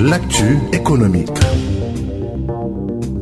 L'actu économique.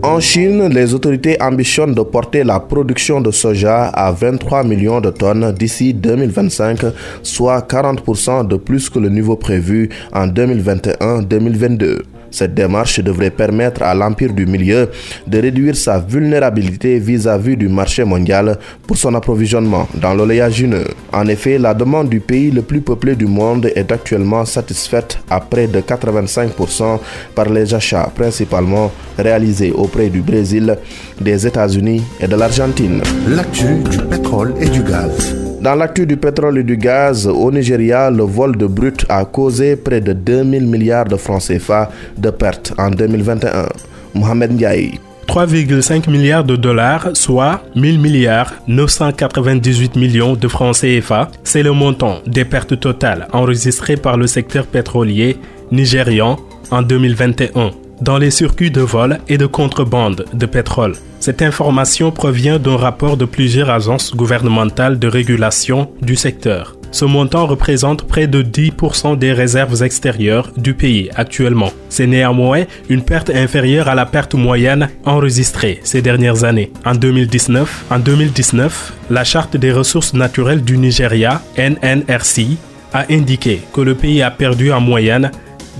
En Chine, les autorités ambitionnent de porter la production de soja à 23 millions de tonnes d'ici 2025, soit 40% de plus que le niveau prévu en 2021-2022. Cette démarche devrait permettre à l'Empire du Milieu de réduire sa vulnérabilité vis-à-vis du marché mondial pour son approvisionnement dans l'oléagineux. En effet, la demande du pays le plus peuplé du monde est actuellement satisfaite à près de 85% par les achats principalement réalisés auprès du Brésil, des États-Unis et de l'Argentine. L'actu du pétrole et du gaz. Dans l'actu du pétrole et du gaz, au Nigeria, le vol de brut a causé près de 2000 milliards de francs CFA de pertes en 2021. Mohamed Ndiaye. 3,5 milliards de dollars, soit 1000 milliards 998 millions de francs CFA, c'est le montant des pertes totales enregistrées par le secteur pétrolier nigérian en 2021 dans les circuits de vol et de contrebande de pétrole. Cette information provient d'un rapport de plusieurs agences gouvernementales de régulation du secteur. Ce montant représente près de 10% des réserves extérieures du pays actuellement. C'est néanmoins une perte inférieure à la perte moyenne enregistrée ces dernières années. En 2019, en 2019, la Charte des ressources naturelles du Nigeria, NNRC, a indiqué que le pays a perdu en moyenne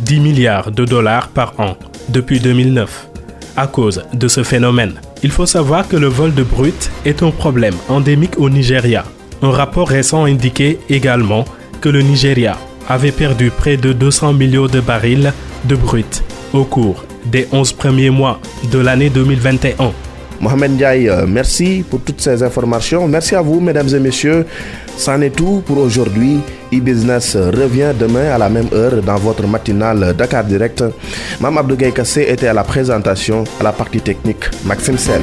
10 milliards de dollars par an depuis 2009 à cause de ce phénomène. Il faut savoir que le vol de brut est un problème endémique au Nigeria. Un rapport récent indiquait également que le Nigeria avait perdu près de 200 millions de barils de brut au cours des 11 premiers mois de l'année 2021. Mohamed Ndiaye, merci pour toutes ces informations. Merci à vous, mesdames et messieurs. C'en est tout pour aujourd'hui. e-business revient demain à la même heure dans votre matinale Dakar Direct. Mam Abdou Kassé était à la présentation, à la partie technique, Maxime Sen.